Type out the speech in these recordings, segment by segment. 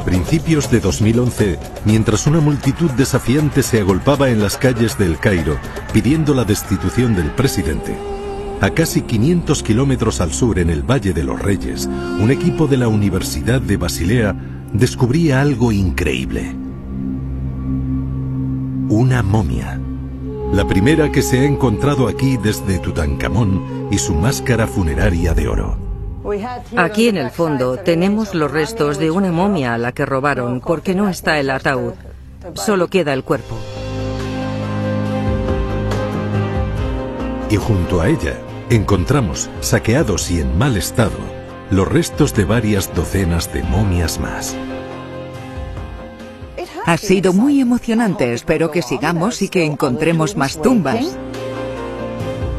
A principios de 2011, mientras una multitud desafiante se agolpaba en las calles del Cairo pidiendo la destitución del presidente, a casi 500 kilómetros al sur en el Valle de los Reyes, un equipo de la Universidad de Basilea descubría algo increíble. Una momia. La primera que se ha encontrado aquí desde Tutankamón y su máscara funeraria de oro. Aquí en el fondo tenemos los restos de una momia a la que robaron porque no está el ataúd. Solo queda el cuerpo. Y junto a ella encontramos, saqueados y en mal estado, los restos de varias docenas de momias más. Ha sido muy emocionante. Espero que sigamos y que encontremos más tumbas.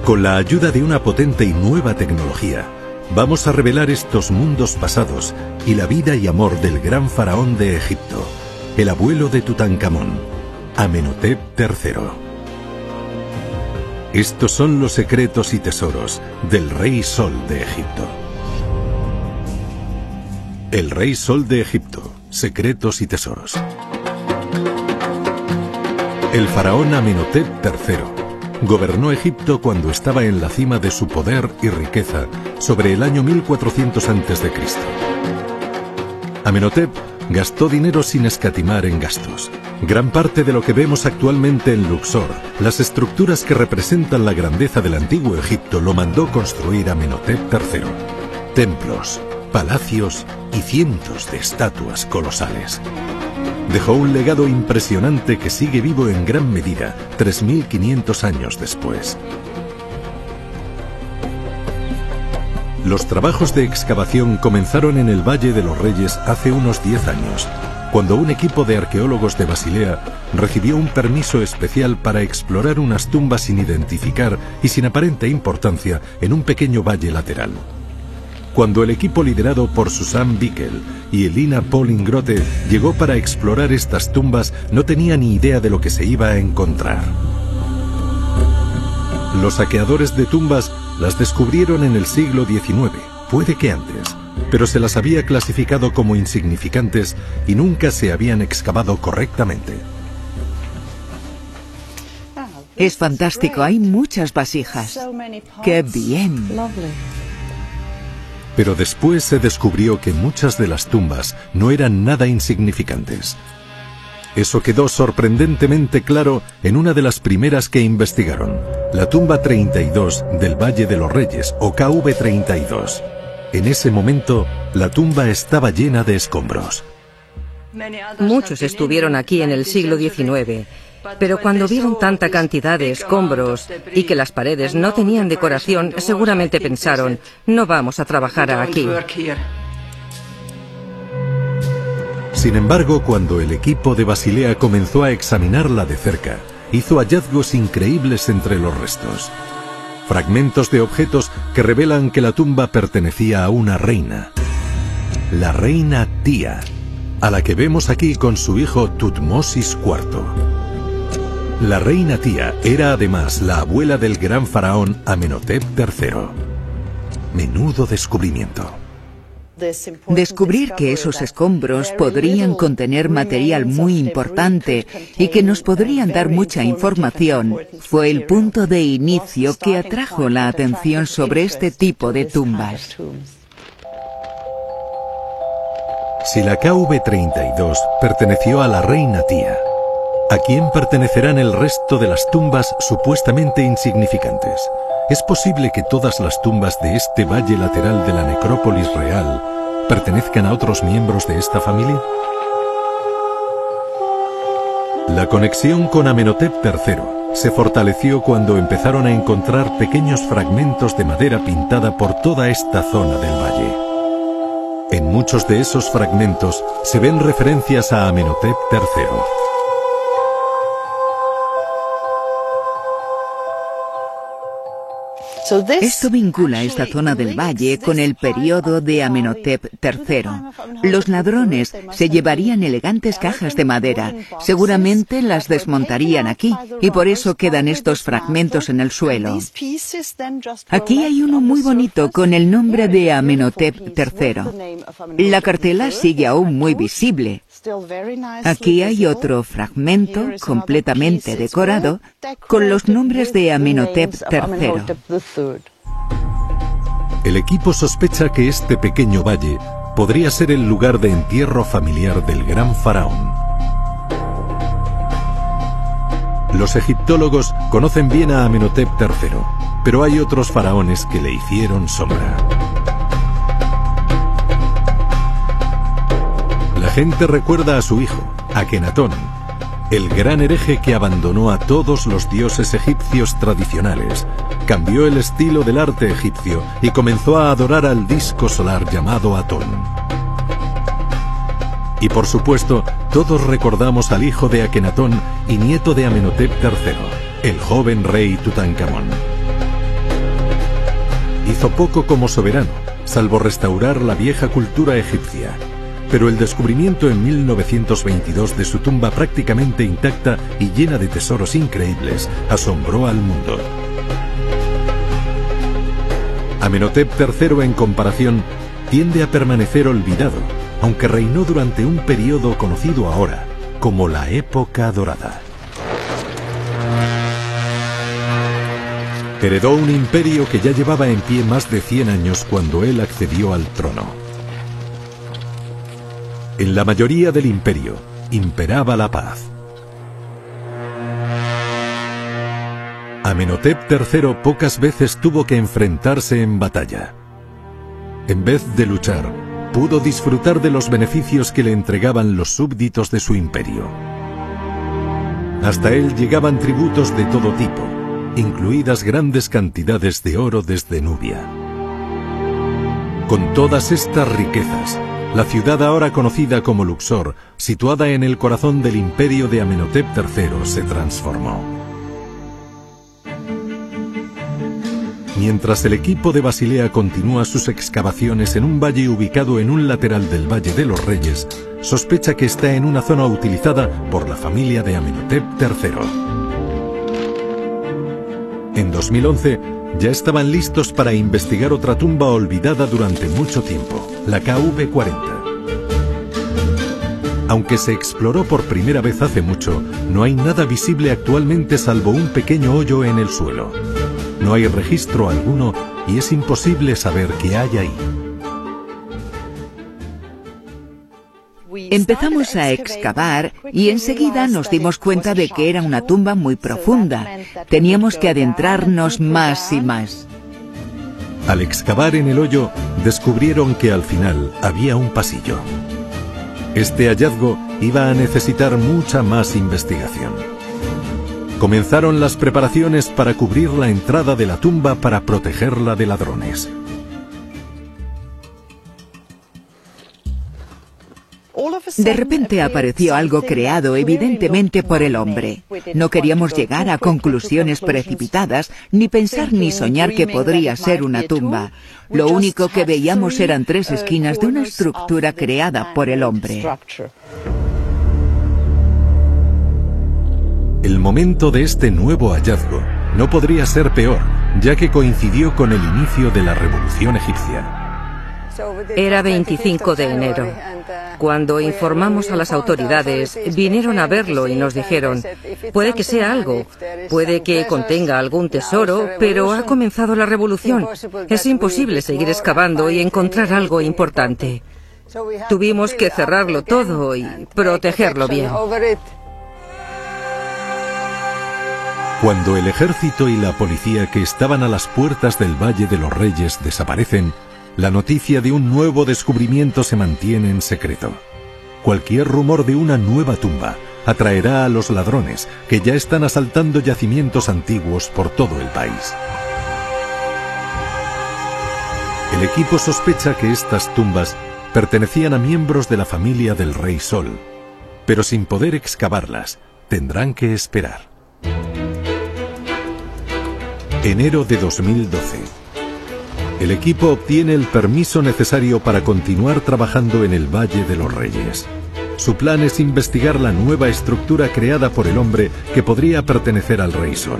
Con la ayuda de una potente y nueva tecnología, Vamos a revelar estos mundos pasados y la vida y amor del gran faraón de Egipto, el abuelo de Tutankamón, Amenhotep III. Estos son los secretos y tesoros del Rey Sol de Egipto. El Rey Sol de Egipto, secretos y tesoros. El faraón Amenhotep III Gobernó Egipto cuando estaba en la cima de su poder y riqueza sobre el año 1400 a.C. Amenhotep gastó dinero sin escatimar en gastos. Gran parte de lo que vemos actualmente en Luxor, las estructuras que representan la grandeza del antiguo Egipto, lo mandó construir Amenhotep III. Templos, palacios y cientos de estatuas colosales dejó un legado impresionante que sigue vivo en gran medida 3.500 años después. Los trabajos de excavación comenzaron en el Valle de los Reyes hace unos 10 años, cuando un equipo de arqueólogos de Basilea recibió un permiso especial para explorar unas tumbas sin identificar y sin aparente importancia en un pequeño valle lateral cuando el equipo liderado por Susan Bickel y Elina Paulingrote llegó para explorar estas tumbas, no tenía ni idea de lo que se iba a encontrar. Los saqueadores de tumbas las descubrieron en el siglo XIX, puede que antes, pero se las había clasificado como insignificantes y nunca se habían excavado correctamente. Es fantástico, hay muchas vasijas. ¡Qué bien! Pero después se descubrió que muchas de las tumbas no eran nada insignificantes. Eso quedó sorprendentemente claro en una de las primeras que investigaron, la tumba 32 del Valle de los Reyes, o KV32. En ese momento, la tumba estaba llena de escombros. Muchos estuvieron aquí en el siglo XIX pero cuando vieron tanta cantidad de escombros y que las paredes no tenían decoración, seguramente pensaron, no vamos a trabajar aquí. Sin embargo, cuando el equipo de Basilea comenzó a examinarla de cerca, hizo hallazgos increíbles entre los restos. Fragmentos de objetos que revelan que la tumba pertenecía a una reina. La reina Tía, a la que vemos aquí con su hijo Tutmosis IV. La reina tía era además la abuela del gran faraón Amenhotep III. Menudo descubrimiento. Descubrir que esos escombros podrían contener material muy importante y que nos podrían dar mucha información fue el punto de inicio que atrajo la atención sobre este tipo de tumbas. Si la KV-32 perteneció a la reina tía, ¿A quién pertenecerán el resto de las tumbas supuestamente insignificantes? ¿Es posible que todas las tumbas de este valle lateral de la necrópolis real pertenezcan a otros miembros de esta familia? La conexión con Amenhotep III se fortaleció cuando empezaron a encontrar pequeños fragmentos de madera pintada por toda esta zona del valle. En muchos de esos fragmentos se ven referencias a Amenhotep III. Esto vincula esta zona del valle con el periodo de Amenhotep III. Los ladrones se llevarían elegantes cajas de madera, seguramente las desmontarían aquí y por eso quedan estos fragmentos en el suelo. Aquí hay uno muy bonito con el nombre de Amenhotep III. La cartela sigue aún muy visible. Aquí hay otro fragmento completamente decorado con los nombres de Amenhotep III. El equipo sospecha que este pequeño valle podría ser el lugar de entierro familiar del gran faraón. Los egiptólogos conocen bien a Amenhotep III, pero hay otros faraones que le hicieron sombra. La gente recuerda a su hijo, Akenatón, el gran hereje que abandonó a todos los dioses egipcios tradicionales, cambió el estilo del arte egipcio y comenzó a adorar al disco solar llamado Atón. Y por supuesto, todos recordamos al hijo de Akenatón y nieto de Amenhotep III, el joven rey Tutankamón. Hizo poco como soberano, salvo restaurar la vieja cultura egipcia pero el descubrimiento en 1922 de su tumba prácticamente intacta y llena de tesoros increíbles asombró al mundo. Amenhotep III en comparación tiende a permanecer olvidado, aunque reinó durante un periodo conocido ahora como la época dorada. Heredó un imperio que ya llevaba en pie más de 100 años cuando él accedió al trono. En la mayoría del imperio imperaba la paz. Amenhotep III pocas veces tuvo que enfrentarse en batalla. En vez de luchar, pudo disfrutar de los beneficios que le entregaban los súbditos de su imperio. Hasta él llegaban tributos de todo tipo, incluidas grandes cantidades de oro desde Nubia. Con todas estas riquezas, la ciudad ahora conocida como Luxor, situada en el corazón del imperio de Amenhotep III, se transformó. Mientras el equipo de Basilea continúa sus excavaciones en un valle ubicado en un lateral del Valle de los Reyes, sospecha que está en una zona utilizada por la familia de Amenhotep III. En 2011, ya estaban listos para investigar otra tumba olvidada durante mucho tiempo, la KV-40. Aunque se exploró por primera vez hace mucho, no hay nada visible actualmente salvo un pequeño hoyo en el suelo. No hay registro alguno y es imposible saber qué hay ahí. Empezamos a excavar y enseguida nos dimos cuenta de que era una tumba muy profunda. Teníamos que adentrarnos más y más. Al excavar en el hoyo, descubrieron que al final había un pasillo. Este hallazgo iba a necesitar mucha más investigación. Comenzaron las preparaciones para cubrir la entrada de la tumba para protegerla de ladrones. De repente apareció algo creado evidentemente por el hombre. No queríamos llegar a conclusiones precipitadas, ni pensar ni soñar que podría ser una tumba. Lo único que veíamos eran tres esquinas de una estructura creada por el hombre. El momento de este nuevo hallazgo no podría ser peor, ya que coincidió con el inicio de la Revolución Egipcia. Era 25 de enero. Cuando informamos a las autoridades, vinieron a verlo y nos dijeron, puede que sea algo, puede que contenga algún tesoro, pero ha comenzado la revolución. Es imposible seguir excavando y encontrar algo importante. Tuvimos que cerrarlo todo y protegerlo bien. Cuando el ejército y la policía que estaban a las puertas del Valle de los Reyes desaparecen, la noticia de un nuevo descubrimiento se mantiene en secreto. Cualquier rumor de una nueva tumba atraerá a los ladrones que ya están asaltando yacimientos antiguos por todo el país. El equipo sospecha que estas tumbas pertenecían a miembros de la familia del Rey Sol, pero sin poder excavarlas, tendrán que esperar. Enero de 2012. El equipo obtiene el permiso necesario para continuar trabajando en el Valle de los Reyes. Su plan es investigar la nueva estructura creada por el hombre que podría pertenecer al Rey Sol.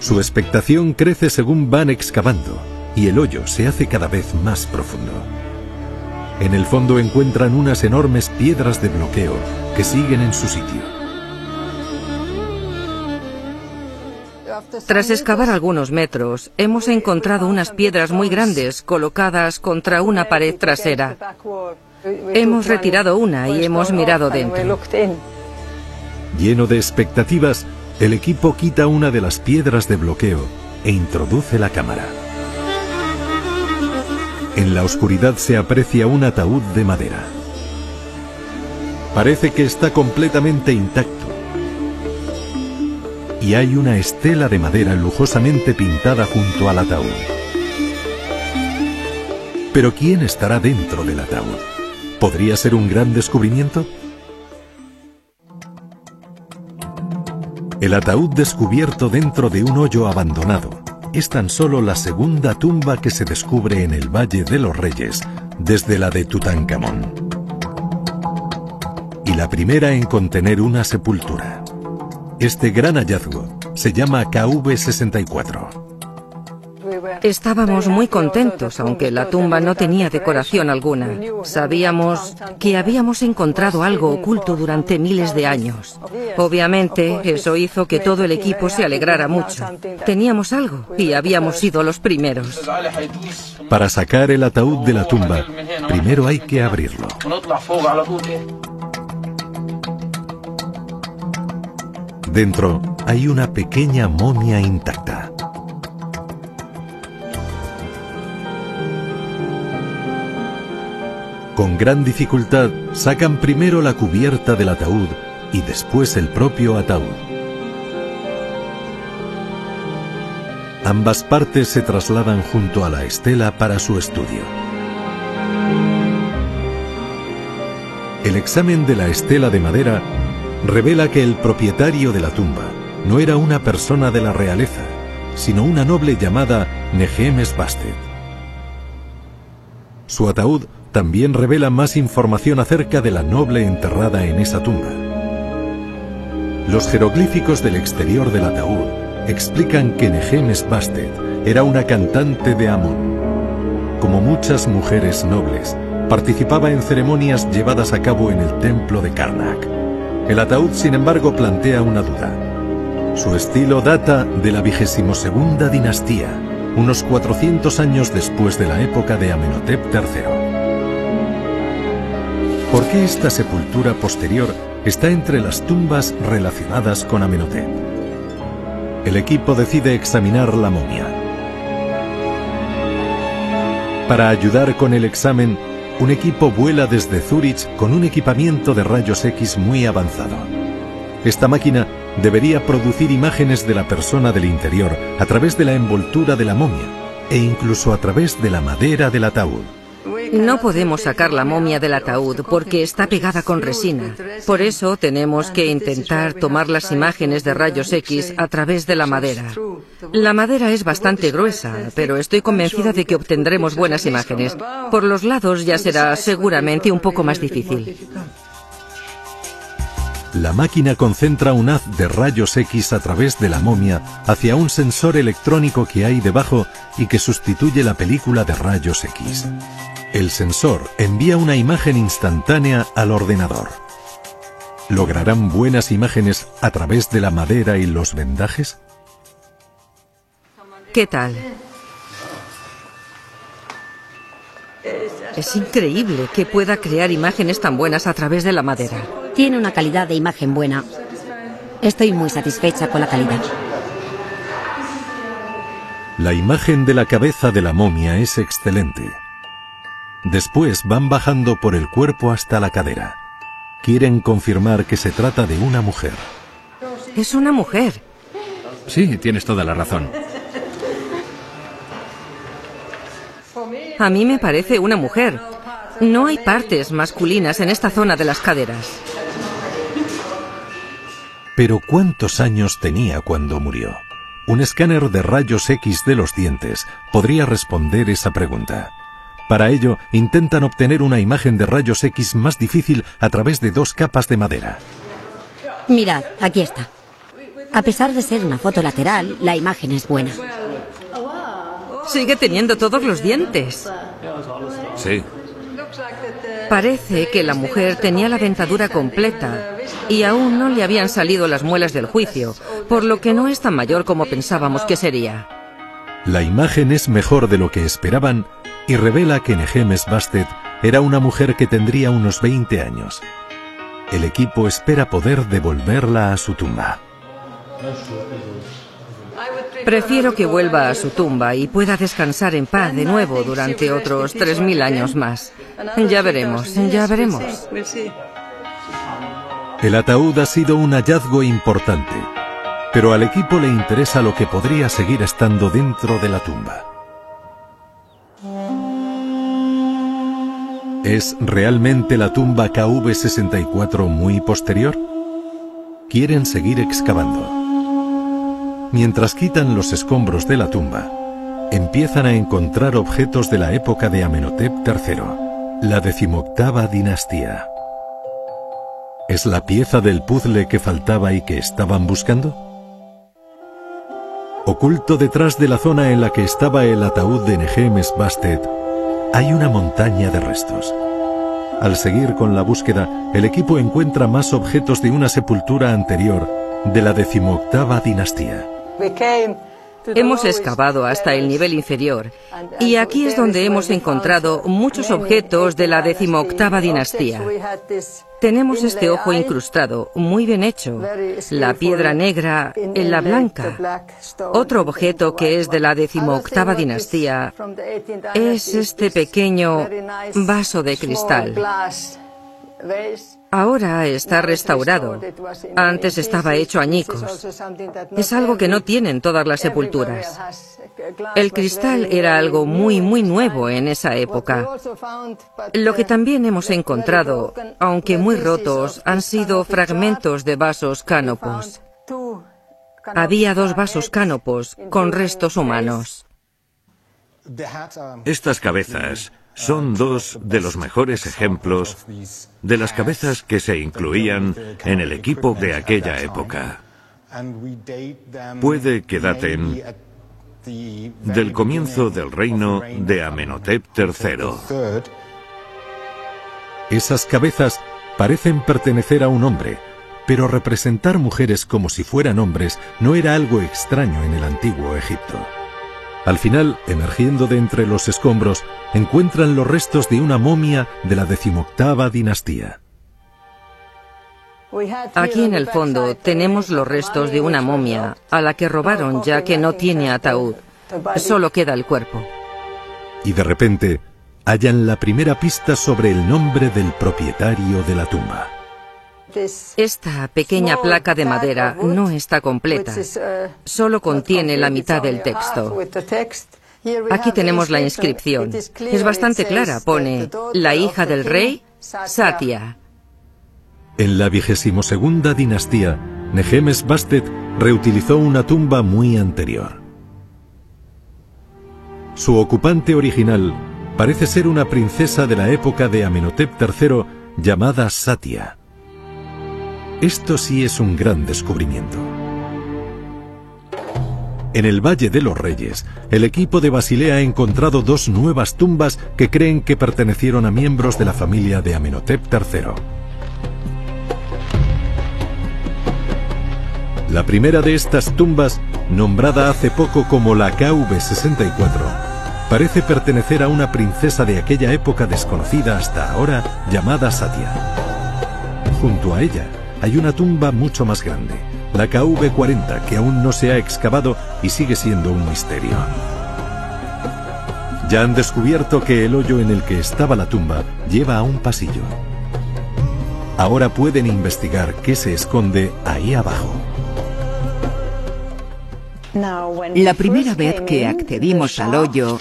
Su expectación crece según van excavando y el hoyo se hace cada vez más profundo. En el fondo encuentran unas enormes piedras de bloqueo que siguen en su sitio. Tras excavar algunos metros, hemos encontrado unas piedras muy grandes colocadas contra una pared trasera. Hemos retirado una y hemos mirado dentro. Lleno de expectativas, el equipo quita una de las piedras de bloqueo e introduce la cámara. En la oscuridad se aprecia un ataúd de madera. Parece que está completamente intacto y hay una estela de madera lujosamente pintada junto al ataúd. Pero ¿quién estará dentro del ataúd? ¿Podría ser un gran descubrimiento? El ataúd descubierto dentro de un hoyo abandonado es tan solo la segunda tumba que se descubre en el Valle de los Reyes desde la de Tutankamón. Y la primera en contener una sepultura. Este gran hallazgo se llama KV-64. Estábamos muy contentos, aunque la tumba no tenía decoración alguna. Sabíamos que habíamos encontrado algo oculto durante miles de años. Obviamente, eso hizo que todo el equipo se alegrara mucho. Teníamos algo y habíamos sido los primeros. Para sacar el ataúd de la tumba, primero hay que abrirlo. Dentro hay una pequeña momia intacta. Con gran dificultad sacan primero la cubierta del ataúd y después el propio ataúd. Ambas partes se trasladan junto a la estela para su estudio. El examen de la estela de madera revela que el propietario de la tumba no era una persona de la realeza, sino una noble llamada Nehemes Bastet. Su ataúd también revela más información acerca de la noble enterrada en esa tumba. Los jeroglíficos del exterior del ataúd explican que Nehemes Bastet era una cantante de Amón. Como muchas mujeres nobles, participaba en ceremonias llevadas a cabo en el templo de Karnak. El ataúd, sin embargo, plantea una duda. Su estilo data de la segunda dinastía, unos 400 años después de la época de Amenhotep III. ¿Por qué esta sepultura posterior está entre las tumbas relacionadas con Amenhotep? El equipo decide examinar la momia. Para ayudar con el examen, un equipo vuela desde Zurich con un equipamiento de rayos X muy avanzado. Esta máquina debería producir imágenes de la persona del interior a través de la envoltura de la momia e incluso a través de la madera del ataúd. No podemos sacar la momia del ataúd porque está pegada con resina. Por eso tenemos que intentar tomar las imágenes de rayos X a través de la madera. La madera es bastante gruesa, pero estoy convencida de que obtendremos buenas imágenes. Por los lados ya será seguramente un poco más difícil. La máquina concentra un haz de rayos X a través de la momia hacia un sensor electrónico que hay debajo y que sustituye la película de rayos X. El sensor envía una imagen instantánea al ordenador. ¿Lograrán buenas imágenes a través de la madera y los vendajes? ¿Qué tal? Es increíble que pueda crear imágenes tan buenas a través de la madera. Tiene una calidad de imagen buena. Estoy muy satisfecha con la calidad. La imagen de la cabeza de la momia es excelente. Después van bajando por el cuerpo hasta la cadera. Quieren confirmar que se trata de una mujer. Es una mujer. Sí, tienes toda la razón. A mí me parece una mujer. No hay partes masculinas en esta zona de las caderas. Pero ¿cuántos años tenía cuando murió? Un escáner de rayos X de los dientes podría responder esa pregunta. Para ello, intentan obtener una imagen de rayos X más difícil a través de dos capas de madera. Mirad, aquí está. A pesar de ser una foto lateral, la imagen es buena. Sigue teniendo todos los dientes. Sí. Parece que la mujer tenía la dentadura completa y aún no le habían salido las muelas del juicio, por lo que no es tan mayor como pensábamos que sería. La imagen es mejor de lo que esperaban y revela que Nehemes Bastet era una mujer que tendría unos 20 años. El equipo espera poder devolverla a su tumba. Prefiero que vuelva a su tumba y pueda descansar en paz de nuevo durante otros 3.000 años más. Ya veremos, ya veremos. El ataúd ha sido un hallazgo importante, pero al equipo le interesa lo que podría seguir estando dentro de la tumba. ¿Es realmente la tumba KV-64 muy posterior? Quieren seguir excavando. Mientras quitan los escombros de la tumba, empiezan a encontrar objetos de la época de Amenhotep III, la decimoctava dinastía. ¿Es la pieza del puzzle que faltaba y que estaban buscando? Oculto detrás de la zona en la que estaba el ataúd de Nehemes Bastet, hay una montaña de restos. Al seguir con la búsqueda, el equipo encuentra más objetos de una sepultura anterior de la decimoctava dinastía. Hemos excavado hasta el nivel inferior y aquí es donde hemos encontrado muchos objetos de la decimoctava dinastía. Tenemos este ojo incrustado, muy bien hecho, la piedra negra en la blanca. Otro objeto que es de la decimoctava dinastía es este pequeño vaso de cristal. Ahora está restaurado. Antes estaba hecho añicos. Es algo que no tienen todas las sepulturas. El cristal era algo muy, muy nuevo en esa época. Lo que también hemos encontrado, aunque muy rotos, han sido fragmentos de vasos cánopos. Había dos vasos cánopos con restos humanos. Estas cabezas son dos de los mejores ejemplos de las cabezas que se incluían en el equipo de aquella época. Puede que daten del comienzo del reino de Amenhotep III. Esas cabezas parecen pertenecer a un hombre, pero representar mujeres como si fueran hombres no era algo extraño en el antiguo Egipto. Al final, emergiendo de entre los escombros, encuentran los restos de una momia de la decimoctava dinastía. Aquí en el fondo tenemos los restos de una momia a la que robaron ya que no tiene ataúd. Solo queda el cuerpo. Y de repente hallan la primera pista sobre el nombre del propietario de la tumba. Esta pequeña placa de madera no está completa. Solo contiene la mitad del texto. Aquí tenemos la inscripción. Es bastante clara. Pone, la hija del rey, Satya. En la vigésimo segunda dinastía, Nehemes Bastet reutilizó una tumba muy anterior. Su ocupante original parece ser una princesa de la época de Amenhotep III llamada Satya. Esto sí es un gran descubrimiento. En el Valle de los Reyes, el equipo de Basilea ha encontrado dos nuevas tumbas que creen que pertenecieron a miembros de la familia de Amenhotep III. La primera de estas tumbas, nombrada hace poco como la KV-64, parece pertenecer a una princesa de aquella época desconocida hasta ahora llamada Satya. Junto a ella hay una tumba mucho más grande, la KV-40, que aún no se ha excavado y sigue siendo un misterio. Ya han descubierto que el hoyo en el que estaba la tumba lleva a un pasillo. Ahora pueden investigar qué se esconde ahí abajo. La primera vez que accedimos al hoyo,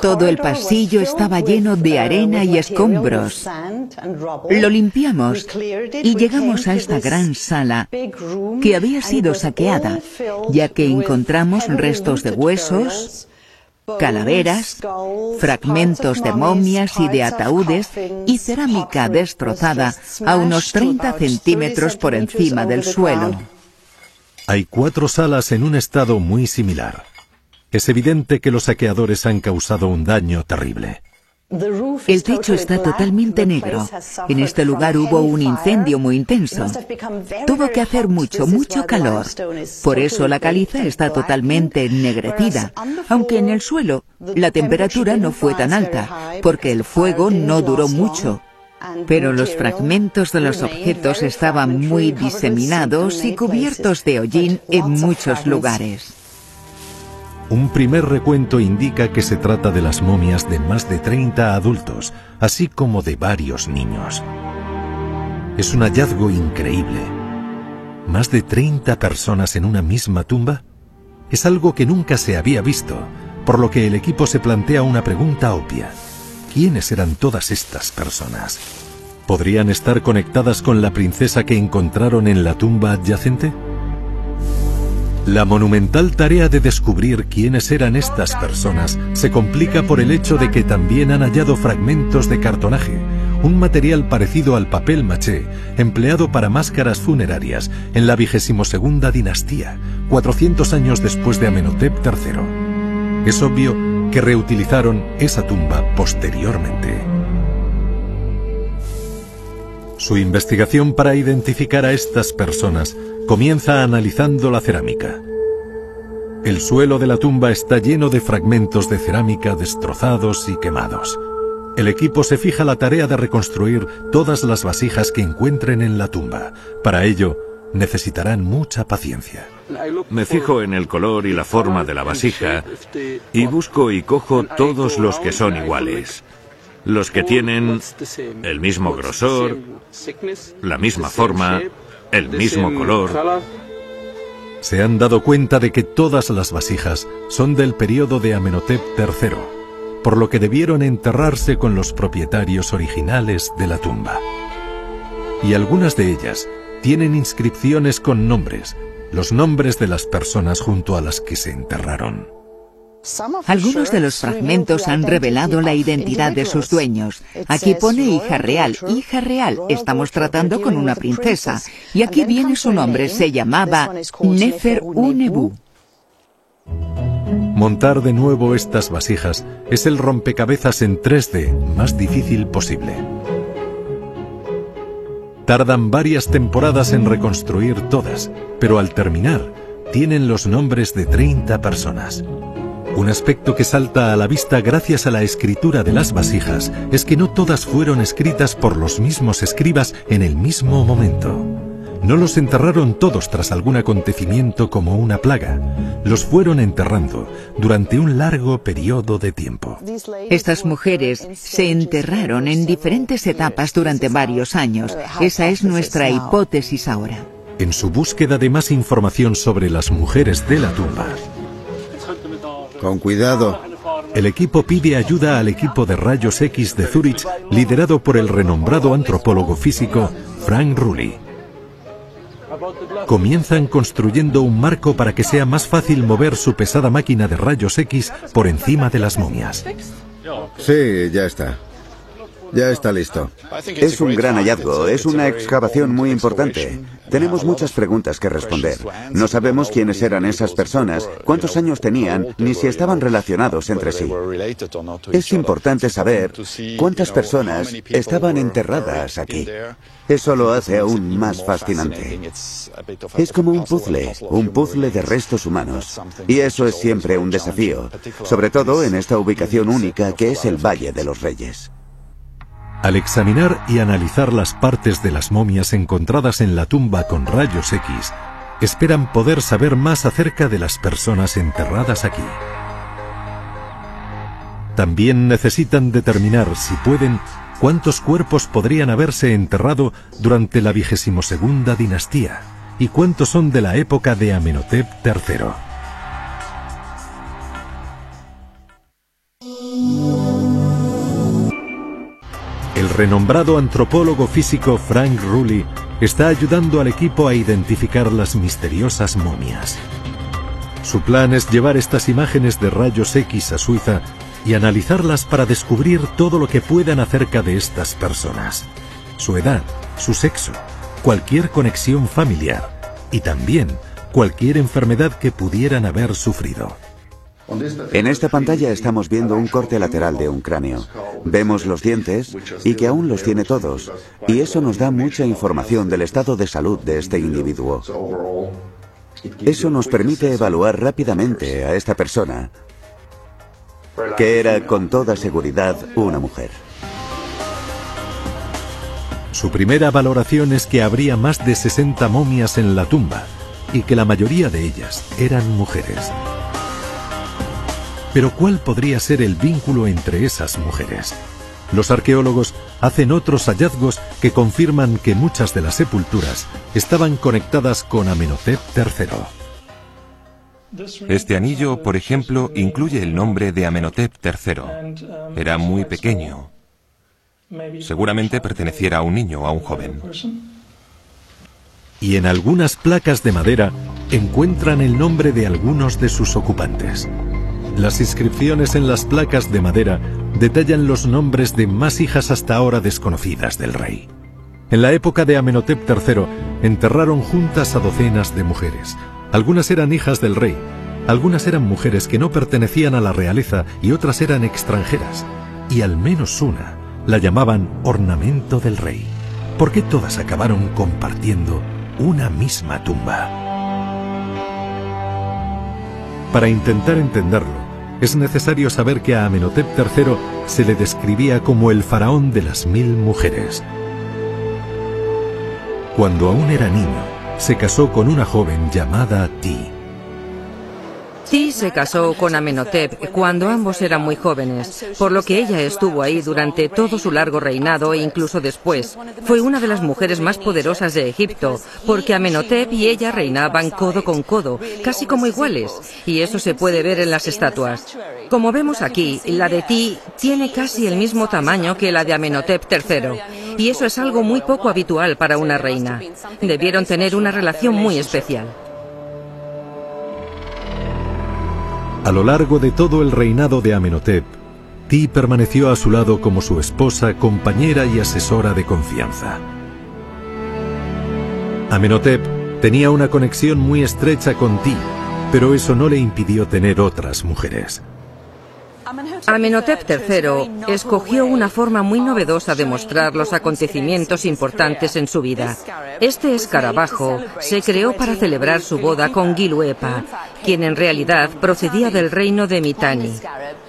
todo el pasillo estaba lleno de arena y escombros. Lo limpiamos y llegamos a esta gran sala que había sido saqueada, ya que encontramos restos de huesos, calaveras, fragmentos de momias y de ataúdes y cerámica destrozada a unos 30 centímetros por encima del suelo. Hay cuatro salas en un estado muy similar. Es evidente que los saqueadores han causado un daño terrible. El techo está totalmente negro. En este lugar hubo un incendio muy intenso. Tuvo que hacer mucho, mucho calor. Por eso la caliza está totalmente ennegrecida, aunque en el suelo la temperatura no fue tan alta, porque el fuego no duró mucho. Pero los fragmentos de los objetos estaban muy diseminados y cubiertos de hollín en muchos lugares. Un primer recuento indica que se trata de las momias de más de 30 adultos, así como de varios niños. Es un hallazgo increíble. ¿Más de 30 personas en una misma tumba? Es algo que nunca se había visto, por lo que el equipo se plantea una pregunta obvia. ¿Quiénes eran todas estas personas? ¿Podrían estar conectadas con la princesa que encontraron en la tumba adyacente? La monumental tarea de descubrir quiénes eran estas personas se complica por el hecho de que también han hallado fragmentos de cartonaje, un material parecido al papel maché, empleado para máscaras funerarias en la segunda dinastía, 400 años después de Amenhotep III. Es obvio que reutilizaron esa tumba posteriormente. Su investigación para identificar a estas personas comienza analizando la cerámica. El suelo de la tumba está lleno de fragmentos de cerámica destrozados y quemados. El equipo se fija la tarea de reconstruir todas las vasijas que encuentren en la tumba. Para ello, necesitarán mucha paciencia. Me fijo en el color y la forma de la vasija y busco y cojo todos los que son iguales. Los que tienen el mismo grosor, la misma forma, el mismo color. Se han dado cuenta de que todas las vasijas son del periodo de Amenhotep III, por lo que debieron enterrarse con los propietarios originales de la tumba. Y algunas de ellas tienen inscripciones con nombres, los nombres de las personas junto a las que se enterraron. Algunos de los fragmentos han revelado la identidad de sus dueños. Aquí pone hija real, hija real. Estamos tratando con una princesa. Y aquí viene su nombre, se llamaba Nefer Unebu. Montar de nuevo estas vasijas es el rompecabezas en 3D más difícil posible. Tardan varias temporadas en reconstruir todas, pero al terminar tienen los nombres de 30 personas. Un aspecto que salta a la vista gracias a la escritura de las vasijas es que no todas fueron escritas por los mismos escribas en el mismo momento. No los enterraron todos tras algún acontecimiento como una plaga. Los fueron enterrando durante un largo periodo de tiempo. Estas mujeres se enterraron en diferentes etapas durante varios años. Esa es nuestra hipótesis ahora. En su búsqueda de más información sobre las mujeres de la tumba, con cuidado. El equipo pide ayuda al equipo de rayos X de Zurich, liderado por el renombrado antropólogo físico Frank Rulli. Comienzan construyendo un marco para que sea más fácil mover su pesada máquina de rayos X por encima de las momias. Sí, ya está. Ya está listo. Es un gran hallazgo, es una excavación muy importante. Tenemos muchas preguntas que responder. No sabemos quiénes eran esas personas, cuántos años tenían, ni si estaban relacionados entre sí. Es importante saber cuántas personas estaban enterradas aquí. Eso lo hace aún más fascinante. Es como un puzzle, un puzzle de restos humanos. Y eso es siempre un desafío, sobre todo en esta ubicación única que es el Valle de los Reyes. Al examinar y analizar las partes de las momias encontradas en la tumba con rayos X, esperan poder saber más acerca de las personas enterradas aquí. También necesitan determinar, si pueden, cuántos cuerpos podrían haberse enterrado durante la segunda dinastía y cuántos son de la época de Amenhotep III. Renombrado antropólogo físico Frank Rulli está ayudando al equipo a identificar las misteriosas momias. Su plan es llevar estas imágenes de rayos X a Suiza y analizarlas para descubrir todo lo que puedan acerca de estas personas. Su edad, su sexo, cualquier conexión familiar y también cualquier enfermedad que pudieran haber sufrido. En esta pantalla estamos viendo un corte lateral de un cráneo. Vemos los dientes y que aún los tiene todos. Y eso nos da mucha información del estado de salud de este individuo. Eso nos permite evaluar rápidamente a esta persona, que era con toda seguridad una mujer. Su primera valoración es que habría más de 60 momias en la tumba y que la mayoría de ellas eran mujeres. Pero ¿cuál podría ser el vínculo entre esas mujeres? Los arqueólogos hacen otros hallazgos que confirman que muchas de las sepulturas estaban conectadas con Amenhotep III. Este anillo, por ejemplo, incluye el nombre de Amenhotep III. Era muy pequeño. Seguramente perteneciera a un niño o a un joven. Y en algunas placas de madera encuentran el nombre de algunos de sus ocupantes. Las inscripciones en las placas de madera detallan los nombres de más hijas hasta ahora desconocidas del rey. En la época de Amenhotep III enterraron juntas a docenas de mujeres. Algunas eran hijas del rey, algunas eran mujeres que no pertenecían a la realeza y otras eran extranjeras. Y al menos una la llamaban ornamento del rey. ¿Por qué todas acabaron compartiendo una misma tumba? Para intentar entenderlo, es necesario saber que a Amenhotep III se le describía como el faraón de las mil mujeres. Cuando aún era niño, se casó con una joven llamada Ti. Se casó con Amenhotep cuando ambos eran muy jóvenes, por lo que ella estuvo ahí durante todo su largo reinado e incluso después. Fue una de las mujeres más poderosas de Egipto, porque Amenhotep y ella reinaban codo con codo, casi como iguales, y eso se puede ver en las estatuas. Como vemos aquí, la de Ti tiene casi el mismo tamaño que la de Amenhotep III, y eso es algo muy poco habitual para una reina. Debieron tener una relación muy especial. A lo largo de todo el reinado de Amenhotep, Ti permaneció a su lado como su esposa, compañera y asesora de confianza. Amenhotep tenía una conexión muy estrecha con Ti, pero eso no le impidió tener otras mujeres. Amenhotep III escogió una forma muy novedosa de mostrar los acontecimientos importantes en su vida. Este escarabajo se creó para celebrar su boda con Giluepa, quien en realidad procedía del reino de Mitanni.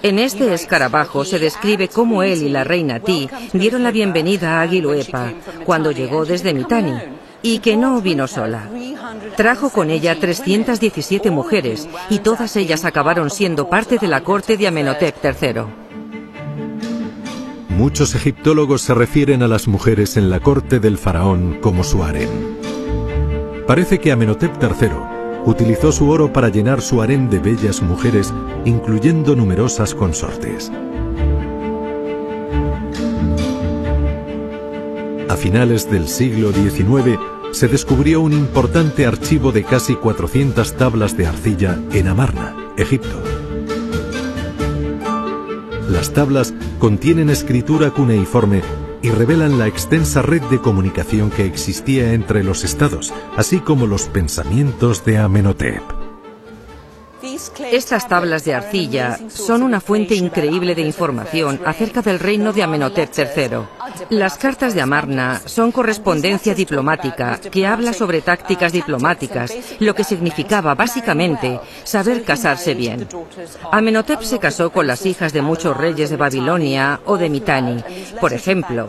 En este escarabajo se describe cómo él y la reina Ti dieron la bienvenida a Giluepa cuando llegó desde Mitanni y que no vino sola. Trajo con ella 317 mujeres y todas ellas acabaron siendo parte de la corte de Amenhotep III. Muchos egiptólogos se refieren a las mujeres en la corte del faraón como su harén. Parece que Amenhotep III utilizó su oro para llenar su harén de bellas mujeres, incluyendo numerosas consortes. A finales del siglo XIX se descubrió un importante archivo de casi 400 tablas de arcilla en Amarna, Egipto. Las tablas contienen escritura cuneiforme y revelan la extensa red de comunicación que existía entre los estados, así como los pensamientos de Amenhotep. Estas tablas de arcilla son una fuente increíble de información acerca del reino de Amenhotep III. Las cartas de Amarna son correspondencia diplomática que habla sobre tácticas diplomáticas, lo que significaba básicamente saber casarse bien. Amenhotep se casó con las hijas de muchos reyes de Babilonia o de Mitanni, por ejemplo,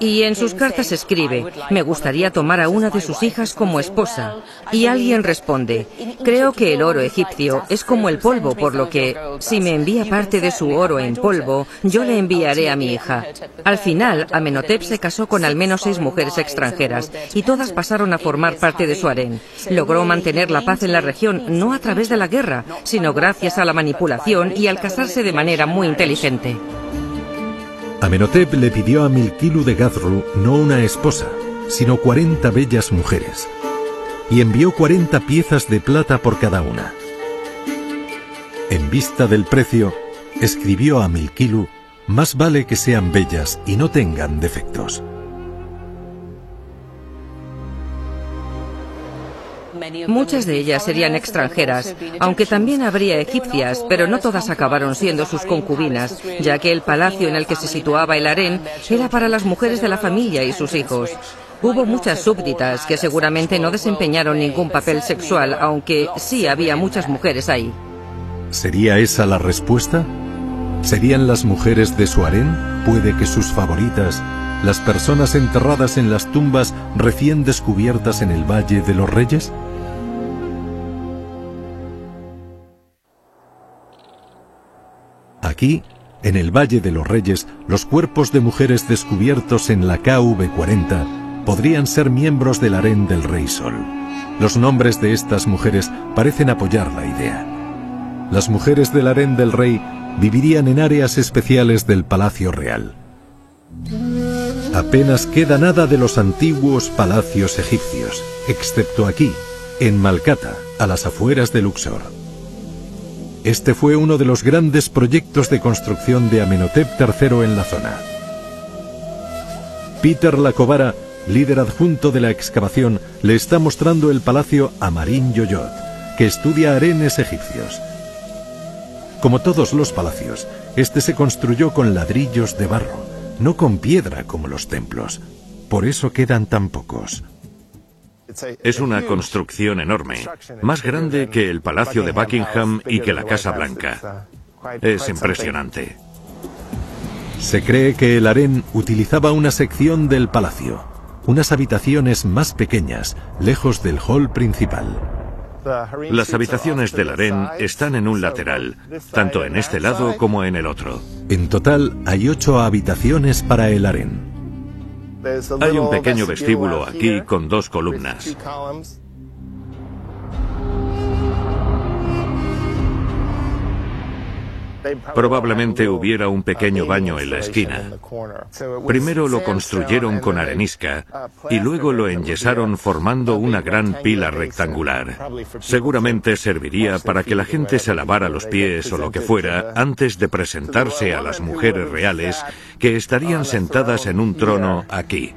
y en sus cartas escribe, me gustaría tomar a una de sus hijas como esposa. Y alguien responde, creo que el oro egipcio es como el polvo, por lo que, si me envía parte de su oro en polvo, yo le enviaré a mi hija. Al final, Amenhotep se casó con al menos seis mujeres extranjeras y todas pasaron a formar parte de su harén. Logró mantener la paz en la región no a través de la guerra, sino gracias a la manipulación y al casarse de manera muy inteligente. Amenhotep le pidió a Milkilu de Gazru no una esposa, sino 40 bellas mujeres, y envió 40 piezas de plata por cada una. En vista del precio, escribió a Milkilu, más vale que sean bellas y no tengan defectos. Muchas de ellas serían extranjeras, aunque también habría egipcias, pero no todas acabaron siendo sus concubinas, ya que el palacio en el que se situaba el harén era para las mujeres de la familia y sus hijos. Hubo muchas súbditas que seguramente no desempeñaron ningún papel sexual, aunque sí había muchas mujeres ahí. ¿Sería esa la respuesta? ¿Serían las mujeres de su harén? Puede que sus favoritas, las personas enterradas en las tumbas recién descubiertas en el Valle de los Reyes? Aquí, en el Valle de los Reyes, los cuerpos de mujeres descubiertos en la KV-40 podrían ser miembros del harén del Rey Sol. Los nombres de estas mujeres parecen apoyar la idea. Las mujeres del harén del rey vivirían en áreas especiales del Palacio Real. Apenas queda nada de los antiguos palacios egipcios, excepto aquí, en Malcata, a las afueras de Luxor. Este fue uno de los grandes proyectos de construcción de Amenhotep III en la zona. Peter Lacobara, líder adjunto de la excavación, le está mostrando el palacio a Marín Yoyot, que estudia arenes egipcios. Como todos los palacios, este se construyó con ladrillos de barro, no con piedra como los templos. Por eso quedan tan pocos. Es una construcción enorme, más grande que el Palacio de Buckingham y que la Casa Blanca. Es impresionante. Se cree que el harén utilizaba una sección del palacio, unas habitaciones más pequeñas, lejos del hall principal. Las habitaciones del harén están en un lateral, tanto en este lado como en el otro. En total hay ocho habitaciones para el harén. Hay un pequeño vestíbulo aquí con dos columnas. Probablemente hubiera un pequeño baño en la esquina. Primero lo construyeron con arenisca y luego lo enyesaron formando una gran pila rectangular. Seguramente serviría para que la gente se lavara los pies o lo que fuera antes de presentarse a las mujeres reales que estarían sentadas en un trono aquí.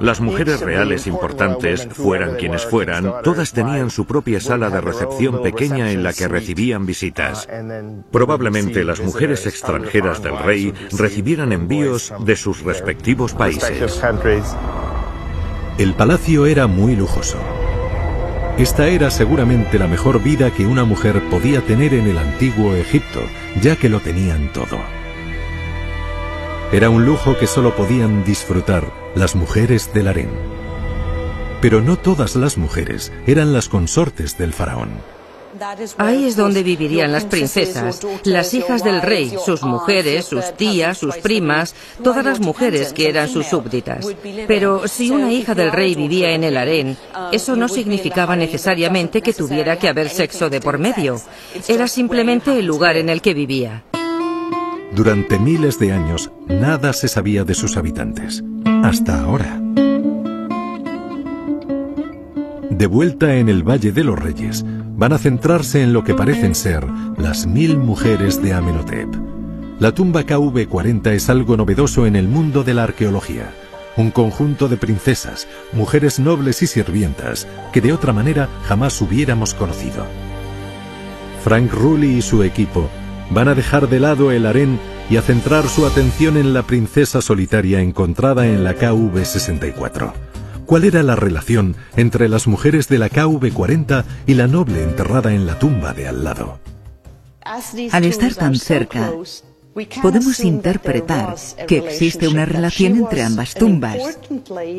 Las mujeres reales importantes, fueran quienes fueran, todas tenían su propia sala de recepción pequeña en la que recibían visitas. Probablemente las mujeres extranjeras del rey recibieran envíos de sus respectivos países. El palacio era muy lujoso. Esta era seguramente la mejor vida que una mujer podía tener en el antiguo Egipto, ya que lo tenían todo. Era un lujo que solo podían disfrutar las mujeres del harén. Pero no todas las mujeres eran las consortes del faraón. Ahí es donde vivirían las princesas, las hijas del rey, sus mujeres, sus tías, sus primas, todas las mujeres que eran sus súbditas. Pero si una hija del rey vivía en el harén, eso no significaba necesariamente que tuviera que haber sexo de por medio. Era simplemente el lugar en el que vivía. Durante miles de años, nada se sabía de sus habitantes. Hasta ahora. De vuelta en el Valle de los Reyes, van a centrarse en lo que parecen ser las mil mujeres de Amenhotep. La tumba KV-40 es algo novedoso en el mundo de la arqueología. Un conjunto de princesas, mujeres nobles y sirvientas que de otra manera jamás hubiéramos conocido. Frank Rulli y su equipo van a dejar de lado el harén y a centrar su atención en la princesa solitaria encontrada en la KV-64. ¿Cuál era la relación entre las mujeres de la KV-40 y la noble enterrada en la tumba de al lado? Al estar tan cerca, podemos interpretar que existe una relación entre ambas tumbas.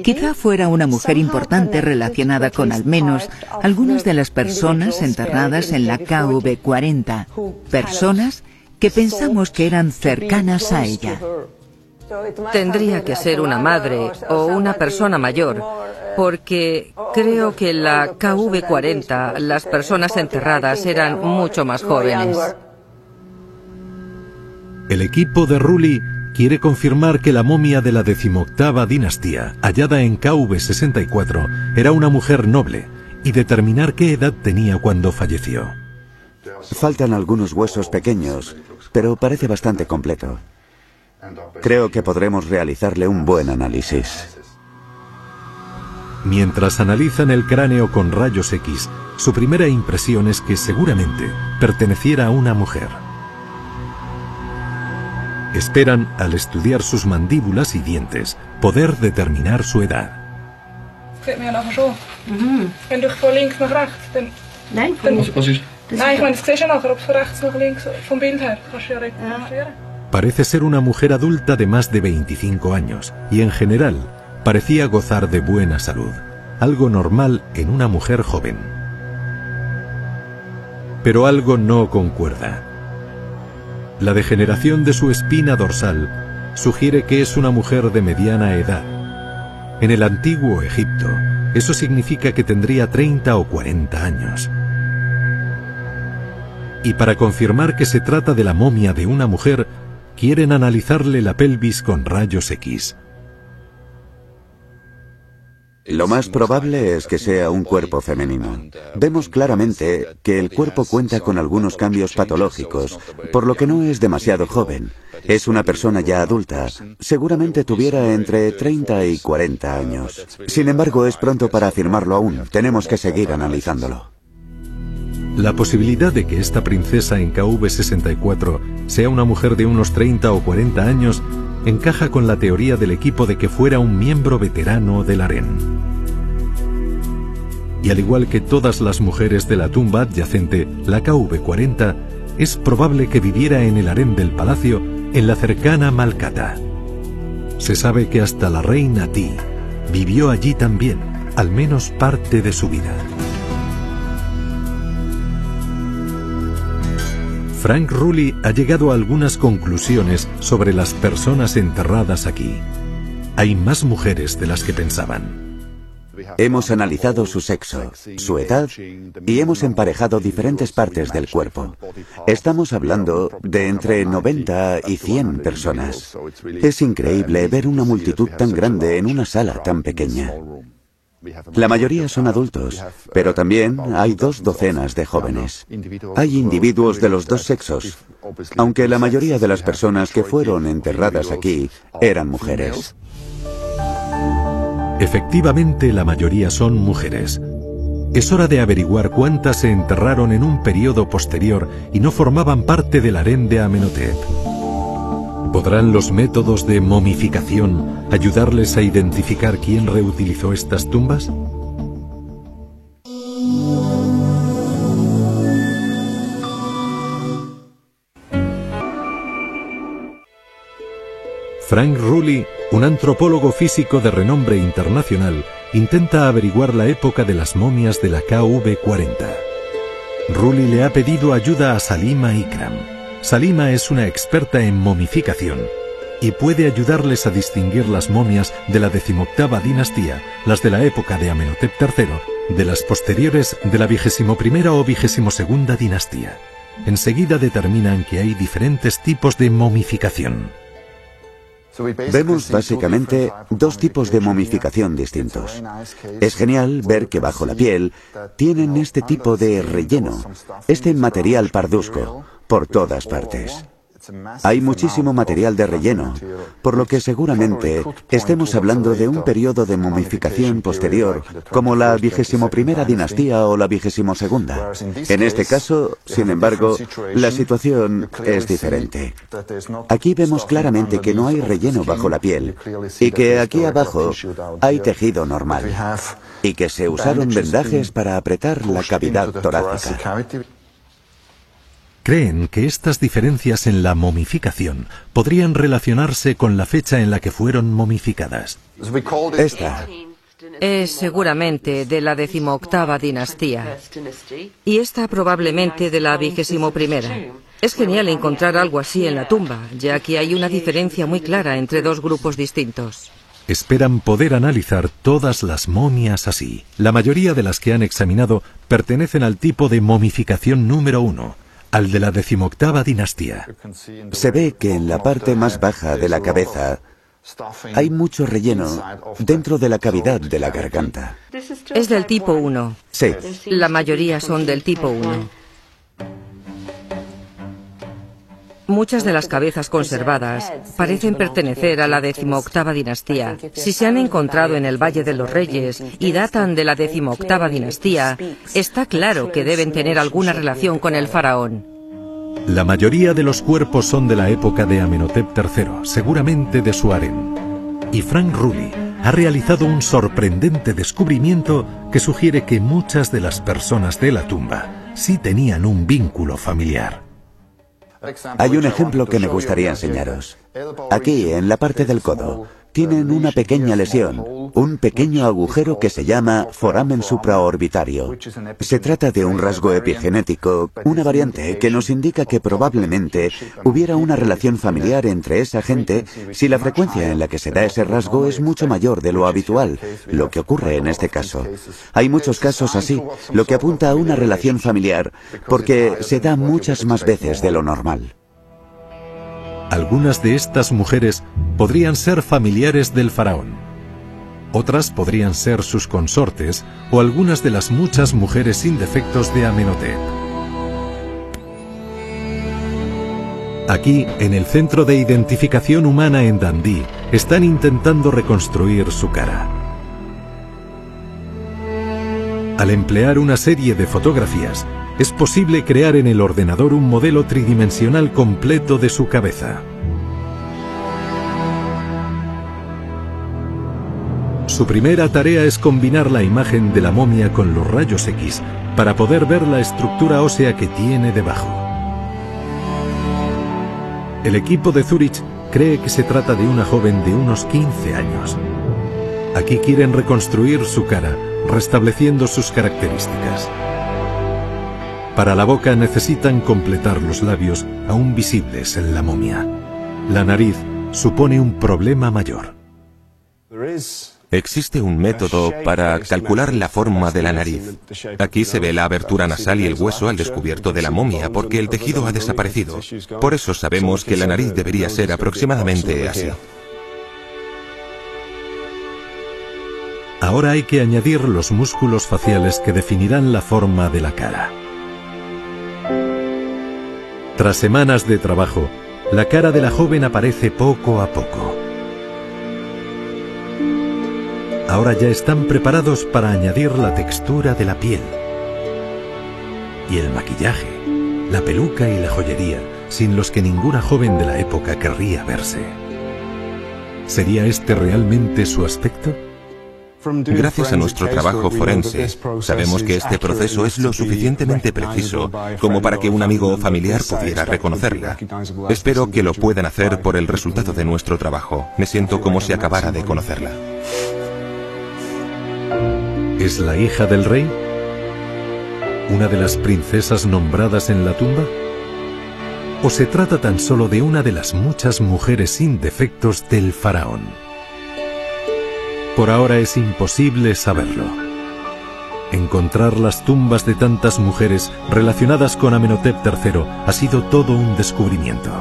Quizá fuera una mujer importante relacionada con al menos algunas de las personas enterradas en la KV-40, personas que pensamos que eran cercanas a ella. Tendría que ser una madre o una persona mayor, porque creo que en la KV-40 las personas enterradas eran mucho más jóvenes. El equipo de Rulli quiere confirmar que la momia de la decimoctava dinastía, hallada en KV64, era una mujer noble y determinar qué edad tenía cuando falleció. Faltan algunos huesos pequeños, pero parece bastante completo. Creo que podremos realizarle un buen análisis. Mientras analizan el cráneo con rayos X, su primera impresión es que seguramente perteneciera a una mujer. Esperan, al estudiar sus mandíbulas y dientes, poder determinar su edad. Parece ser una mujer adulta de más de 25 años y en general parecía gozar de buena salud, algo normal en una mujer joven. Pero algo no concuerda. La degeneración de su espina dorsal sugiere que es una mujer de mediana edad. En el antiguo Egipto, eso significa que tendría 30 o 40 años. Y para confirmar que se trata de la momia de una mujer, quieren analizarle la pelvis con rayos X. Lo más probable es que sea un cuerpo femenino. Vemos claramente que el cuerpo cuenta con algunos cambios patológicos, por lo que no es demasiado joven. Es una persona ya adulta. Seguramente tuviera entre 30 y 40 años. Sin embargo, es pronto para afirmarlo aún. Tenemos que seguir analizándolo. La posibilidad de que esta princesa en KV64 sea una mujer de unos 30 o 40 años encaja con la teoría del equipo de que fuera un miembro veterano del harén. Y al igual que todas las mujeres de la tumba adyacente, la KV40 es probable que viviera en el harén del palacio en la cercana Malcata. Se sabe que hasta la reina Ti vivió allí también, al menos parte de su vida. Frank Rulli ha llegado a algunas conclusiones sobre las personas enterradas aquí. Hay más mujeres de las que pensaban. Hemos analizado su sexo, su edad y hemos emparejado diferentes partes del cuerpo. Estamos hablando de entre 90 y 100 personas. Es increíble ver una multitud tan grande en una sala tan pequeña. La mayoría son adultos, pero también hay dos docenas de jóvenes. Hay individuos de los dos sexos, aunque la mayoría de las personas que fueron enterradas aquí eran mujeres. Efectivamente, la mayoría son mujeres. Es hora de averiguar cuántas se enterraron en un periodo posterior y no formaban parte del harén de Amenhotep. ¿Podrán los métodos de momificación ayudarles a identificar quién reutilizó estas tumbas? Frank Rulli, un antropólogo físico de renombre internacional, intenta averiguar la época de las momias de la KV-40. Rulli le ha pedido ayuda a Salima Ikram, Salima es una experta en momificación y puede ayudarles a distinguir las momias de la decimoctava dinastía, las de la época de Amenhotep III, de las posteriores de la vigésimo o vigésimo dinastía. Enseguida determinan que hay diferentes tipos de momificación. Vemos básicamente dos tipos de momificación distintos. Es genial ver que bajo la piel tienen este tipo de relleno, este material pardusco, por todas partes. Hay muchísimo material de relleno, por lo que seguramente estemos hablando de un periodo de momificación posterior, como la vigésimo primera dinastía o la vigésimo segunda. En este caso, sin embargo, la situación es diferente. Aquí vemos claramente que no hay relleno bajo la piel y que aquí abajo hay tejido normal y que se usaron vendajes para apretar la cavidad torácica. Creen que estas diferencias en la momificación podrían relacionarse con la fecha en la que fueron momificadas. Esta es seguramente de la decimoctava dinastía y esta probablemente de la vigésimo primera. Es genial encontrar algo así en la tumba, ya que hay una diferencia muy clara entre dos grupos distintos. Esperan poder analizar todas las momias así. La mayoría de las que han examinado pertenecen al tipo de momificación número uno, al de la decimoctava dinastía. Se ve que en la parte más baja de la cabeza hay mucho relleno dentro de la cavidad de la garganta. Es del tipo 1. Sí. La mayoría son del tipo 1. Muchas de las cabezas conservadas parecen pertenecer a la decimoctava dinastía. Si se han encontrado en el Valle de los Reyes y datan de la decimoctava dinastía, está claro que deben tener alguna relación con el faraón. La mayoría de los cuerpos son de la época de Amenhotep III, seguramente de su harem. Y Frank Rulli ha realizado un sorprendente descubrimiento que sugiere que muchas de las personas de la tumba sí tenían un vínculo familiar. Hay un ejemplo que me gustaría enseñaros. Aquí, en la parte del codo, tienen una pequeña lesión, un pequeño agujero que se llama foramen supraorbitario. Se trata de un rasgo epigenético, una variante que nos indica que probablemente hubiera una relación familiar entre esa gente si la frecuencia en la que se da ese rasgo es mucho mayor de lo habitual, lo que ocurre en este caso. Hay muchos casos así, lo que apunta a una relación familiar, porque se da muchas más veces de lo normal. Algunas de estas mujeres podrían ser familiares del faraón. Otras podrían ser sus consortes o algunas de las muchas mujeres sin defectos de Amenhotep. Aquí, en el Centro de Identificación Humana en Dundee, están intentando reconstruir su cara. Al emplear una serie de fotografías, es posible crear en el ordenador un modelo tridimensional completo de su cabeza. Su primera tarea es combinar la imagen de la momia con los rayos X para poder ver la estructura ósea que tiene debajo. El equipo de Zurich cree que se trata de una joven de unos 15 años. Aquí quieren reconstruir su cara, restableciendo sus características. Para la boca necesitan completar los labios aún visibles en la momia. La nariz supone un problema mayor. Existe un método para calcular la forma de la nariz. Aquí se ve la abertura nasal y el hueso al descubierto de la momia porque el tejido ha desaparecido. Por eso sabemos que la nariz debería ser aproximadamente así. Ahora hay que añadir los músculos faciales que definirán la forma de la cara. Tras semanas de trabajo, la cara de la joven aparece poco a poco. Ahora ya están preparados para añadir la textura de la piel y el maquillaje, la peluca y la joyería, sin los que ninguna joven de la época querría verse. ¿Sería este realmente su aspecto? Gracias a nuestro trabajo forense, sabemos que este proceso es lo suficientemente preciso como para que un amigo o familiar pudiera reconocerla. Espero que lo puedan hacer por el resultado de nuestro trabajo. Me siento como si acabara de conocerla. ¿Es la hija del rey? ¿Una de las princesas nombradas en la tumba? ¿O se trata tan solo de una de las muchas mujeres sin defectos del faraón? Por ahora es imposible saberlo. Encontrar las tumbas de tantas mujeres relacionadas con Amenhotep III ha sido todo un descubrimiento.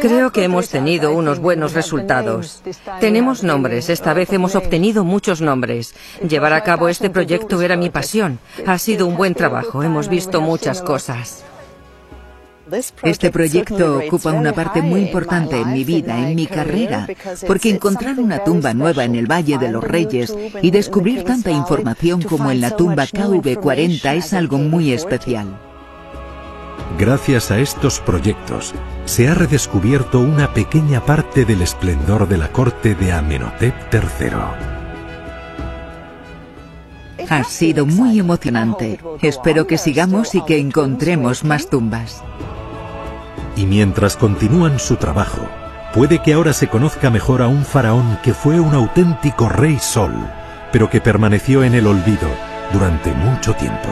Creo que hemos tenido unos buenos resultados. Tenemos nombres, esta vez hemos obtenido muchos nombres. Llevar a cabo este proyecto era mi pasión. Ha sido un buen trabajo, hemos visto muchas cosas. Este proyecto ocupa una parte muy importante en mi vida, en mi carrera, porque encontrar una tumba nueva en el Valle de los Reyes y descubrir tanta información como en la tumba KV40 es algo muy especial. Gracias a estos proyectos, se ha redescubierto una pequeña parte del esplendor de la corte de Amenhotep III. Ha sido muy emocionante. Espero que sigamos y que encontremos más tumbas. Y mientras continúan su trabajo, puede que ahora se conozca mejor a un faraón que fue un auténtico rey sol, pero que permaneció en el olvido durante mucho tiempo.